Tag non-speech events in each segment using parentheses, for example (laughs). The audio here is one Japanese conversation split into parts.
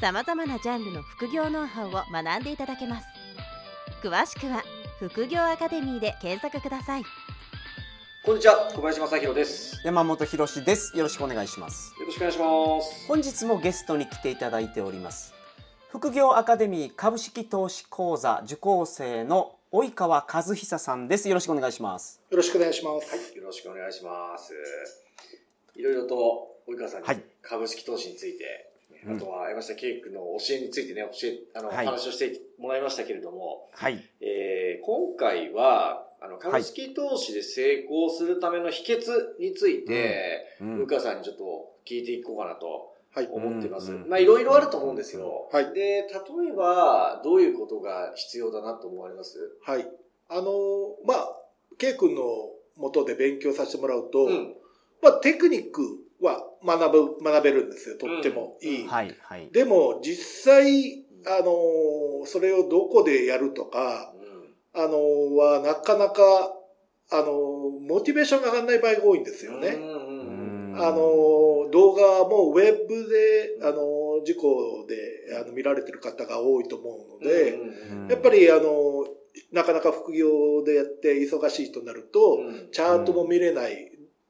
さまざまなジャンルの副業ノウハウを学んでいただけます詳しくは副業アカデミーで検索くださいこんにちは、小林正弘です。山本博史です。よろしくお願いします。よろしくお願いします。本日もゲストに来ていただいております。副業アカデミー株式投資講座受講生の及川和久さんです。よろしくお願いします。よろしくお願いします。はい、よろしくお願いします。いろいろと、及川さんにはい株式投資について、うんあとは山下圭君の教えについてね、教え、あの、はいお話をしてもらいましたけれども、はい。えー今回は、あの、株式投資で成功するための秘訣について、うん及川さんにちょっと聞いていこうかなとはい。思ってます。うんうんまあ、いろいろあると思うんですよ。はいで、例えば、どういうことが必要だなと思われます？はい。あのーまあ、ケイ君の元で勉強させてもらうと、うん。まあ、テクニックは学ぶ、学べるんですよ。とってもいい。うんはい。はい。でも、実際、あのーそれをどこでやるとか、うんあのーは、なかなか、あのーモチベーションが上がらない場合が多いんですよね。うんうんうんあのー動画もウェブで、あのー事故であの見られてる方が多いと思うので、うんうんやっぱりあの、なかなか副業でやって忙しいとなると、うんチャートも見れない。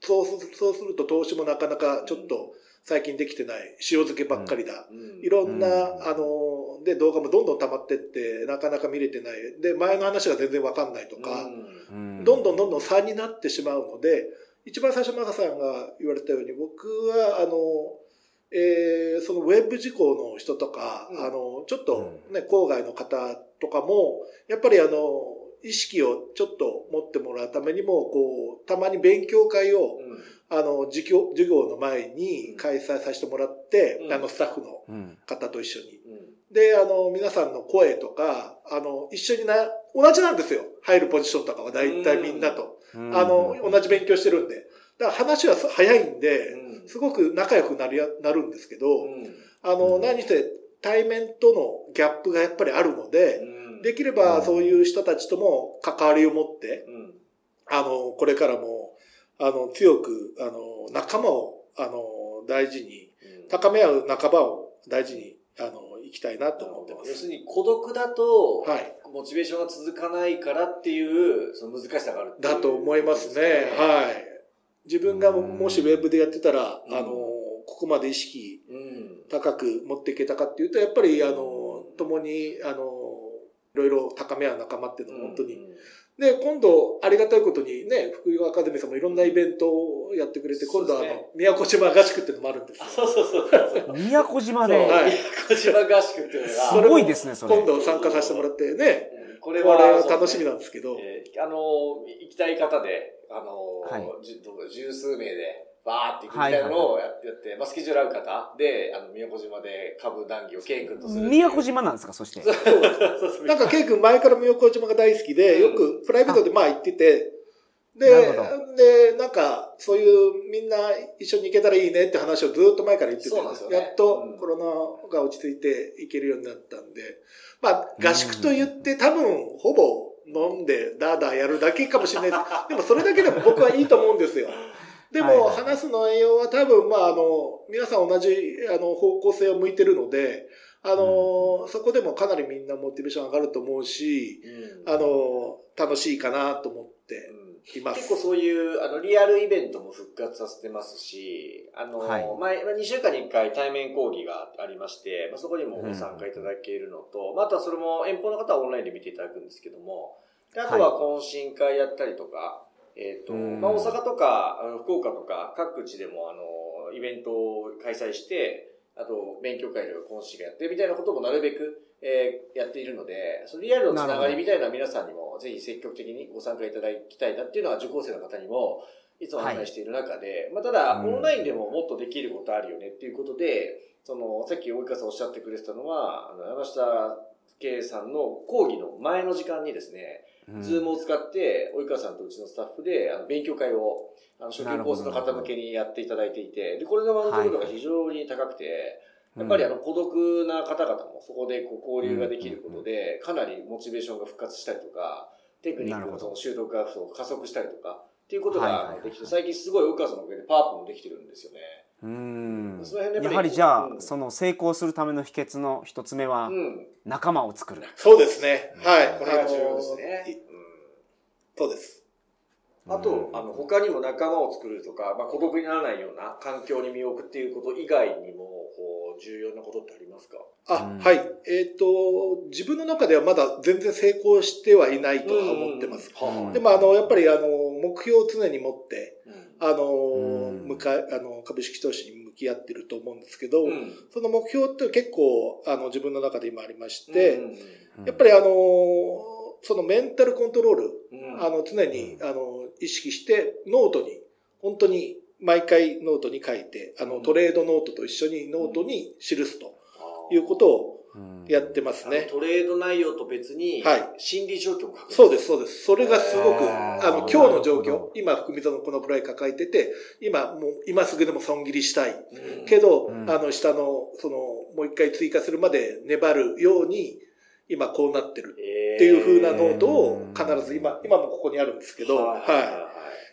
そうすそうすると投資もなかなかちょっと最近できてない。塩漬けばっかりだ。うんいろんな、うんあの、で、動画もどんどん溜まってって、なかなか見れてない。で、前の話が全然わかんないとか、うんどんどんどんどん差になってしまうので、一番最初、マカさんが言われたように、僕は、あの、えーそのウェブ事項の人とか、うんあの、ちょっとね、郊外の方とかも、やっぱりあの、意識をちょっと持ってもらうためにも、こう、たまに勉強会を、うんあの、授業、授業の前に開催させてもらって、うんあの、スタッフのうん。方と一緒に。うんで、あの、皆さんの声とか、あの、一緒にな、同じなんですよ。入るポジションとかは大体みんなと。うんあの、同じ勉強してるんで。だから話は早いんで、うんすごく仲良くなりや、なるんですけど、うんあの、うん何せ対面とのギャップがやっぱりあるので、うんできればそういう人たちとも関わりを持って、うんあの、これからも、あの、強く、あの、仲間を、あの、大事に、うん高め合う仲間を大事に、あの、行きたいなと思ってます。要するに孤独だと、はい。モチベーションが続かないからっていう、その難しさがあるだと思いますね。い。はい。自分がもしウェブでやってたら、うんあの、ここまで意識うん。高く持っていけたかっていうと、やっぱり、あの、共に、あの、いろいろ高め合う仲間っていうのは本当に。うんで、今度、ありがたいことにね、福井アカデミーさんもいろんなイベントをやってくれて、今度はあの、宮古島合宿っていうのもあるんですよあ。そうそうそうそう。(laughs) 宮古島で。はい宮古島合宿っていうのが、すごいですね、それ。今度参加させてもらってね、これはは楽しみなんですけど、えーあのー、行きたい方で、あの十数名で、バーって行くみたいなのをやって、やってまあ、スケジュール合う方。で、あの、宮古島で株談義をケイ君とする。宮古島なんですか、そして。なんか、ケイ君前から宮古島が大好きで、うん。よくプライベートでまあ行ってて、でで、なんか、そういうみんな一緒に行けたらいいねって話をずっと前から言ってて、そうなんですよね。やっとうん。コロナが落ち着いて行けるようになったんで、まあ、合宿と言って多分、ほぼ飲んでダーダーやるだけかもしれない。です。でもそれだけでも僕はいいと思うんですよ。でも、はいはい。話す内容は多分、まあ、あの、皆さん同じ、あの、方向性を向いてるので、あの、そこでもかなりみんなモチベーション上がると思うし、うん。あの、楽しいかなと思ってうん。います。結構そういう、あの、リアルイベントも復活させてますし、あの、はい。前、まあ2週間に1回対面講義がありまして、まあ、そこにもご参加いただけるのと、まあ、あとはそれも遠方の方はオンラインで見ていただくんですけども、であとは懇親会やったりとか、えっ、と、うん。まあ、大阪とか、あの福岡とか、各地でも、あの、イベントを開催して、あと、勉強会とか懇親会やってみたいなこともなるべく、えーやっているので、そのリアルのつながりみたいな皆さんにも、ぜひ積極的にご参加いただきたいなっていうのは、受講生の方にも、いつも案内している中で、まあ、ただ、うん。オンラインでももっとできることあるよねっていうことで、その、さっき及川さんおっしゃってくれてたのは、あの、山下介さんの講義の前の時間にですね、うん Zoom を使って、及川さんとうちのスタッフで、あの、勉強会を、あの、初級コースの方向けにやっていただいていて、で、これの満足度が非常に高くて、やっぱりあの、孤独な方々もそこでこう交流ができることで、かなりモチベーションが復活したりとか、テクニックのその習得が加速したりとか、っていうことができて、最近すごい及川さんのおかげでパワーアップもできてるんですよね。うんやはりじゃあ、うんその成功するための秘訣の一つ目はうん。仲間を作る、そうですね。はい。ここれが重要ですね。いそうです。あと、あの、他にも仲間を作るとか、まあ、孤独にならないような環境に身を置くっていうこと以外にも、こう、重要なことってありますか？あ、うんはい。えっ、と、自分の中ではまだ全然成功してはいないとは思ってます。うんでも、あの、やっぱり、あの、目標を常に持って、うんあの、うん。向かい、あの、株式投資に向き合ってると思うんですけど、うん。その目標って結構、あの、自分の中で今ありまして、うん。やっぱりあの、そのメンタルコントロール、うん。あの、常に、あの、意識して、ノートに、本当に、毎回ノートに書いて、あの、トレードノートと一緒にノートに記すということをうんやってますね。トレード内容と別に、はい心理状況も書く。そうです、そうです。それがすごく、あの、今日の状況今、含み損のこのくらい抱えてて、今、もう、今すぐでも損切りしたい。うんけど、うんあの、下の、その、もう一回追加するまで粘るように、今こうなってるっていう風なノートを必ず今、今もここにあるんですけど、はい。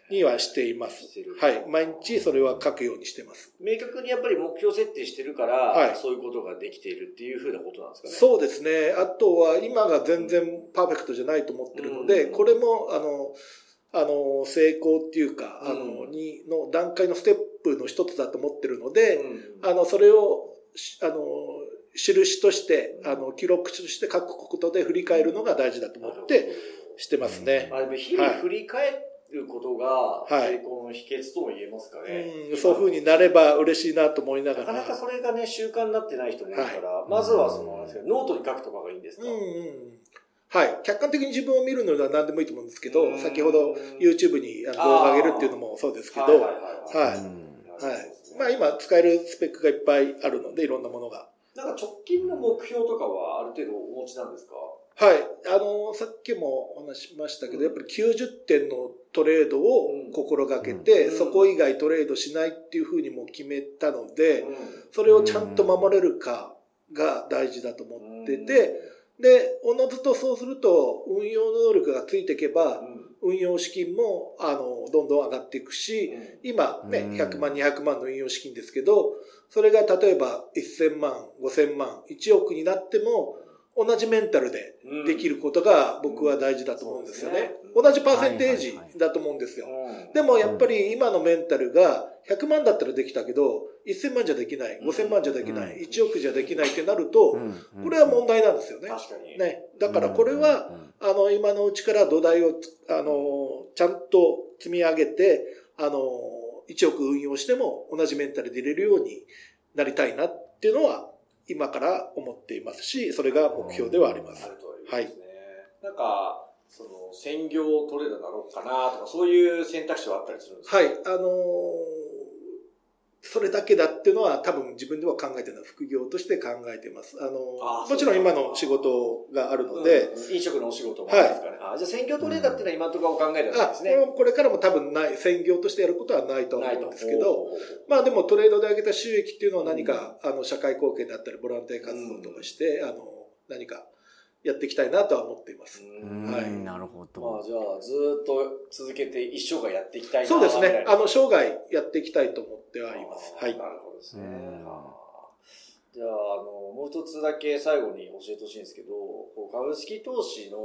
にはしています。はい。毎日それは書くようにしてます。明確にやっぱり目標設定してるから、はいそういうことができているっていうふうなことなんですかね。そうですね。あとは今が全然パーフェクトじゃないと思ってるので、うんこれも、あの、あの、成功っていうか、あの、うんに、の段階のステップの一つだと思ってるので、うんあの、それを、しあの、印として、あの、記録として書くことで振り返るのが大事だと思ってしてますね。あでも日々振り返ることがはい成功の秘訣とも言えますかね。うん、そういう風になれば嬉しいなと思いなが。なからなかそれがね、習慣になってない人もいるから、はいまずはその、ノートに書くとかがいいんですか、うんうん。はい。客観的に自分を見るのは何でもいいと思うんですけどう、ん先ほど YouTube に動画上げるっていうのもそうですけど、はいい。ははいはい。はい。うんまあ今使えるスペックがいっぱいあるので、いろんなものが。なんか直近の目標とかはある程度お持ちなんですか？はい。あの、さっきもお話ししましたけど、やっぱり90点のトレードを心がけて、うん。そこ以外トレードしないっていうふうにも決めたので、うん。それをちゃんと守れるかが大事だと思ってて、で、おのずとそうすると、運用能力がついていけば、運用資金も、あの、どんどん上がっていくし、今ね、うん。100万、200万の運用資金ですけど、それが例えば1000万、5000万、1億になっても、同じメンタルでうんできることが僕は大事だと思うんですよね。同じパーセンテージだと思うんですよ。うんでもやっぱり今のメンタルが100万だったらできたけど、1000万じゃできない、5000万じゃできない、うん1億じゃできないってなると、うんこれは問題なんですよね。確かに。ね。だからこれは、あの、今のうちから土台をつ、あの、ちゃんと積み上げて、あの、1億運用しても同じメンタルで入れるようになりたいなっていうのは、今から思っていますし、それが目標ではありますあ。るといいですね。なんか、その、専業トレーダーなのかなとか、そういう選択肢はあったりするんですか？はい。あのーそれだけだっていうのは多分自分では考えてるのは副業として考えてます。あのーあーもちろん今の仕事があるので、うん飲食のお仕事もですかね。あじゃあ専業トレーダーっていうのは今のところお考えないあですね。これからも多分ない、専業としてやることはないと思うんですけど、まあでもトレードで上げた収益っていうのは何か、あの、社会貢献だったり、ボランティア活動とかして、あの、何かやっていきたいなとは思っています。うんはいなるほまどあじゃあ、ずーっと続けて一生涯やっていきたいなそうですね。あの、の、生涯やっていきたいと思ってはいます。はい。なるほどですね。じゃあ、あの、もう一つだけ最後に教えてほしいんですけど、こう株式投資の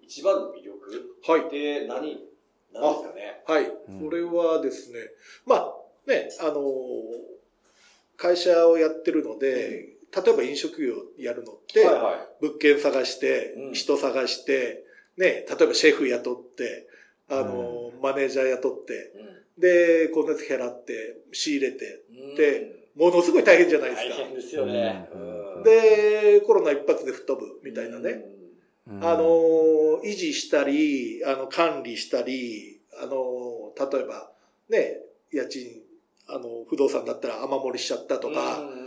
一番の魅力はいっ。て何、何ですかね？はい。うんこれはですね、まあ、ね、あの、会社をやってるので、例えば飲食業やるのって、はいはい。物件探してうん、人探して、ね、例えばシェフ雇って、あの、マネージャー雇って、で、光熱費払って、仕入れて、うんでものすごい大変じゃないですか。大変ですよね。うんうん、で、コロナ一発で吹っ飛ぶみたいなね。うんあの、維持したり、あの、管理したり、あの、例えば、ね、家賃、あの、不動産だったら雨漏りしちゃったとか、うん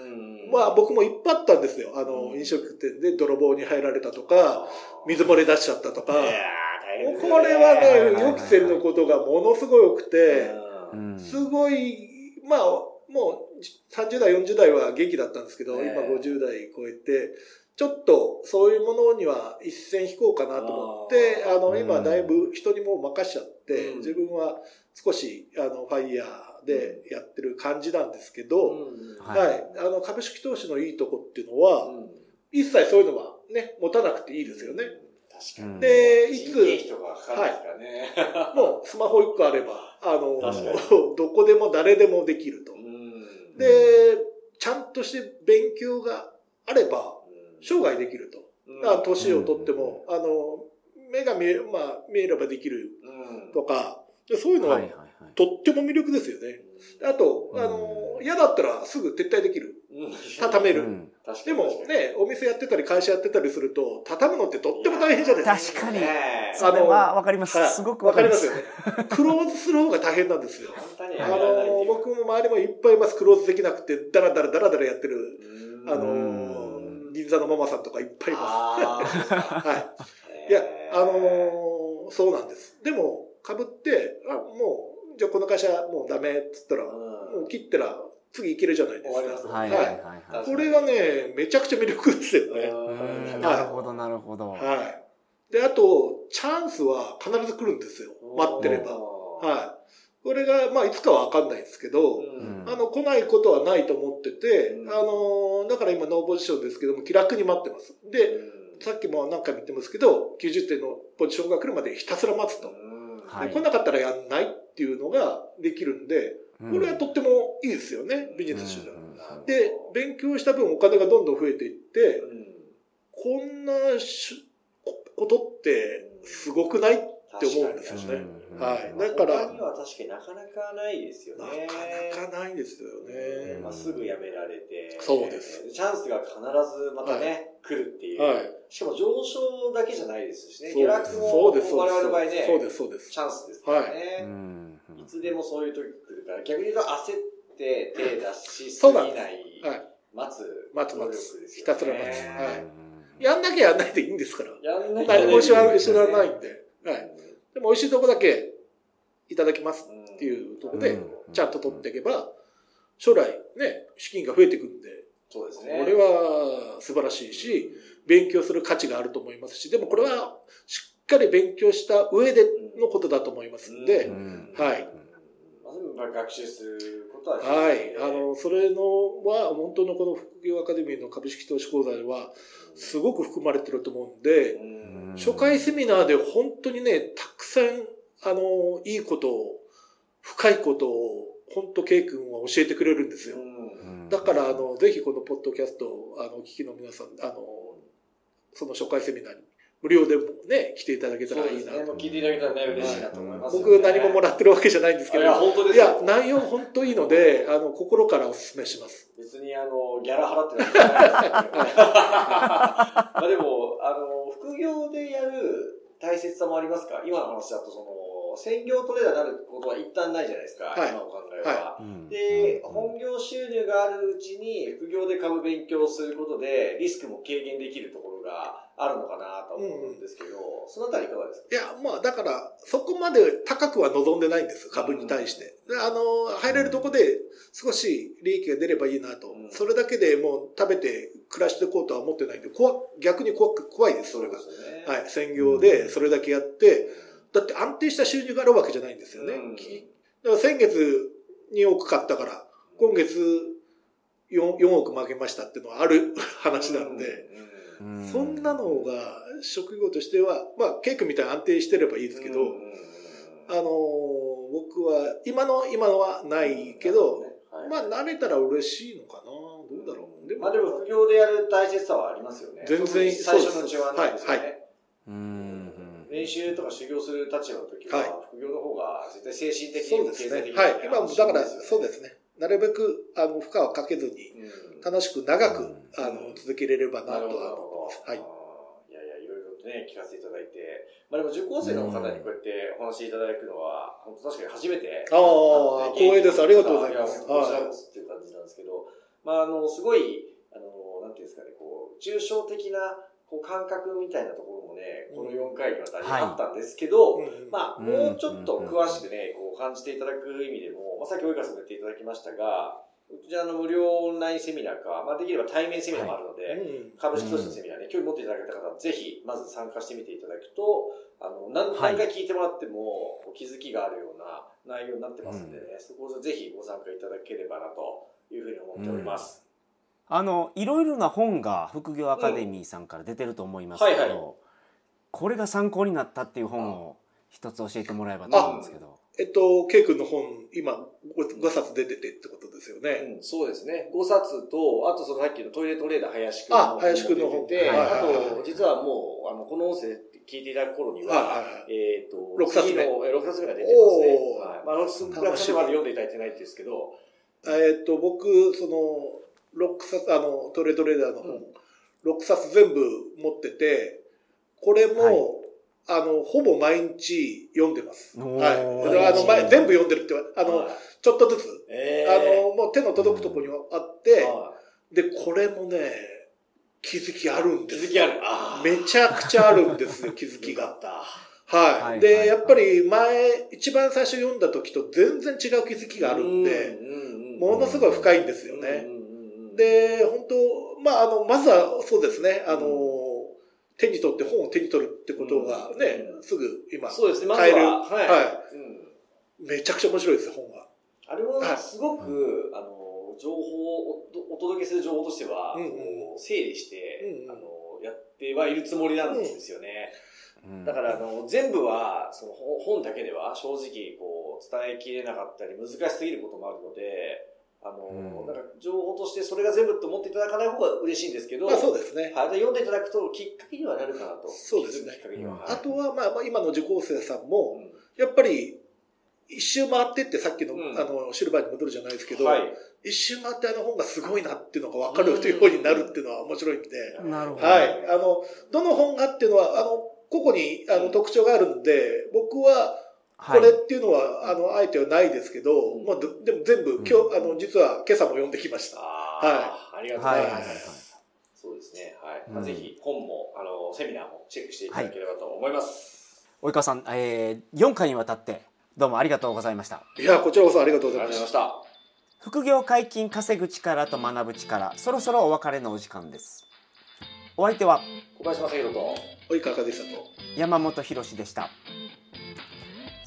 まあ僕もいっぱいあったんですよ。あの、飲食店で泥棒に入られたとか、水漏れ出しちゃったとか。これはね、予期せぬことがものすごい多くて、すごい、まあ、もう30代、40代は元気だったんですけど、ええ。今50代超えて、ちょっとそういうものには一線引こうかなと思って、あの、うん。今だいぶ人にもう任しちゃって、うん。自分は少し、あの、ファイヤーでやってる感じなんですけど、うん。はい。はい。あの、株式投資のいいとこっていうのは、うん。一切そういうのはね、持たなくていいですよね。確かに。で、い人つ、件費とかかかるんですからね。もうスマホ1個あれば、あの (laughs) どこでも誰でもできると。うん。で、ちゃんとして勉強があれば、生涯できると。うん。だから年をとっても、あの、目が見え、まあ、見えればできるうん。とか、でそういうのははいはいはいとっても魅力ですよね。あと、あの、嫌だったらすぐ撤退できる。うん畳める。でもね、お店やってたり会社やってたりすると、畳むのってとっても大変じゃないですか。確かにねそれはわかりますはいすごくわわかりますすかりまよね。(laughs) クローズする方が大変なんですよ。あの、僕も周りもいっぱいいます。クローズできなくて、ダラダラダラダラやってる、うんあのうん、銀座のママさんとかいっぱいいます。はい。いや、あのーそうなんです。でも、株って、あ、もう、じゃあこの会社もうダメっつったら、切ったら次いけるじゃないですか。はいはいはいはいこれがね、めちゃくちゃ魅力ですよね。なるほどなるほどはい。で、あと、チャンスは必ず来るんですよ。待ってれば。はい。これが、まあ、いつかはわかんないですけど、うんあの、来ないことはないと思ってて、うんあの、だから今ノーポジションですけども、気楽に待ってます。で、さっきも何回も言ってますけど、90点のポジションが来るまでひたすら待つと。はいで来なかったらやんないっていうのができるんで、うんこれはとってもいいですよね、ビジネス手段。うんで、勉強した分お金がどんどん増えていって、こんなしこことってすごくない？って思うんですよね。うんはい。だか、だからら、他には確かになかなかないですよなね。かなかないですよね。まあ、すぐ辞められて。そうです。チャンスが必ずまたね、来るっていう。はい。しかも上昇だけじゃないですしね。下落も。我々の場合ね、そうです、そうです。チャンスですからうね。んいつでもそういう時来るから、逆に言うと焦って手出しすそうなんでぎない、はい。待つ待つ努力待つですよね。ひたすら待つはいうんやんなきゃやんないでいいんですから。やんなきゃ何も知らない知らないんで。はい。でも美味しいとこだけいただきますっっていうところで、うんちゃんと取っていけば、将来ね、資金が増えていくんで、そうですね。これは素晴らしいし、勉強する価値があると思いますし、でもこれはしっかり勉強した上でのことだと思いますんで、うん。はい。学習することははい。あの、それのは、本当のこの副業アカデミーの株式投資講座では、すごく含まれてると思うんで、うん。初回セミナーで本当にね、たくさん、あの、いいことを、深いことを、本当、ケイ君は教えてくれるんですよ。うん。だから、あの、ぜひこのポッドキャストを、あの、お聞きの皆さん、あの、その初回セミナーに、無料でもね、来ていただけたらいいなそうですね。聞いていただけたらね、嬉しいなと思いますよね。僕何ももらってるわけじゃないんですけど、いや、本当ですよいや、内容本当いいので、あの、心からお勧めします。別にあの、ギャラ払ってない (laughs) まあでも、あの、副業でやる大切さもありますか今の話だと、その、専業トレーダーになることは一旦ないじゃないですか、はい。今お考えは。うん。で、うん。本業収入があるうちに副業で株勉強することでリスクも軽減できるところがあるのかなと思うんですけど、そのあたりいかがですか？いや、まあ、だから、そこまで高くは望んでないんです、株に対して。であの、入れるとこで少し利益が出ればいいなと。うん。それだけでもう食べて暮らしていこうとは思ってないんで、怖逆に怖く怖いです、それが。ね。はい、専業でそれだけやって、だって安定した収入があるわけじゃないんですよね。うんきだから先月2億買ったから、今月 4, 4億負けましたっていうのはある (laughs) 話なんで、うんうんそんなのが職業としては、まあ、ケイ君みたいに安定してればいいですけど、うんあのー僕は、今の、今のはないけど、はいまあ、慣れたら嬉しいのかなどうだろう。でも、まあでも副業でやる大切さはありますよね。全然最初のうちはないですよね。はいはうん練習とか修行する立場の時は、はい副業の方が絶対精神的にも経済的。にもはい。今も、だから、そうですね。なるべく、あの、負荷をかけずに、うん楽しく長く、うんあの、続けれればなとは思います。。はい。いやいや、いろいろとね、聞かせていただいて。まあでも受講生の方にこうやってお話しいただくのは、本当確かに初めて。ああ光栄ですありがとうございますやこちらこそっていう感じなんですけど、まああの、すごい、なんていうんですかね、こう、抽象的な、こう、感覚みたいなところもね、この4回にわたりあったんですけど、うんまあ、もうちょっと詳しくね、こう、感じていただく意味でも、まあ、さっき及川さんも言っていただきましたが、うちあの、無料オンラインセミナーか、まあ、できれば対面セミナーもあるので、うん株式投資のセミナーね、興味持っていただけた方は、ぜひ、まず参加してみていただくと、あの、何回聞いてもらっても、こう気づきがあるような内容になってますんでね、そこをぜひご参加いただければなというふうに思っております。あのいろいろな本が副業アカデミーさんから出てると思いますけど、はいはいこれが参考になったっていう本を一つ教えてもらえばと思うんですけど。えっと、ケイ君の本、今5冊出ててってことですよね。うん、そうですね。5冊と、あとそのさっきのトイレトレーダー林くんの本も出てて、はいあはいはいと、実はもう、あの、この音声聞いていただく頃には、はいはいはいえっ、と、六冊目次のえ6冊目が出てますね。はい。まあ、6冊目まで読んでいただいてないんですけど、えっと、僕、その、6冊、あの、トレードレーダーの本、うん6冊全部持ってて、これも、はいあの、ほぼ毎日読んでます。はい。あの、前全部読んでるって言わあの、はいちょっとずつ、えあの、もう手の届くところにあって、はで、これもね、気づきあるんいです気づきある。あめちゃくちゃあるんですよ、(laughs) 気づきが。はい。で、やっぱり前、一番最初読んだ時と全然違う気づきがあるんで、うんものすごい深いんですよね。で、本当まあ、あの、まずはそうですね、あの、手に取って本を手に取るってことがね、うんすぐ今、そうですね、まず買える。は。はい。はうんめちゃくちゃ面白いです、本が。あれもはいすごく、あの、情報をおお届けする情報としては、うんうんこう整理して、うんうんあの、やってはいるつもりなんですよね。うんだから、あの、全部は、その本本だけでは正直、こう、伝えきれなかったり、難しすぎることもあるので、あの、うんなんか情報としてそれが全部と思っていただかない方が嬉しいんですけど、まあそうですね。はい、で読んでいただくときっかけにはなるかなと。そうですねきっかけには。あとは、まあ、まあ今の受講生さんも、うんやっぱり、一周回ってってさっきの、うんあの、シルバーに戻るじゃないですけど、はい。一周回ってあの本がすごいなっていうのが分かるというようになるっていうのは面白いんで、なるほど。はい。あの、どの本がっていうのは、あの、個々にあの特徴があるんで、僕ははいこれっていうのは、あの、あえてはないですけど、うんまあ、どでも全部、今日、あの、実は今朝も読んできました。ああ、ありがとうございます。はいはいはいはいそうですね。はい。うんまあ、ぜひ本も、あの、セミナーもチェックしていただければと思います。及川さん、えー、4回にわたってどうもありがとうございました。いや、こちらこそありがとうございまし。たた。副業解禁稼ぐ力と学ぶ力、そろそろお別れのお時間です。お相手は小林正宏と、おいかがでしたと。山本博史でした。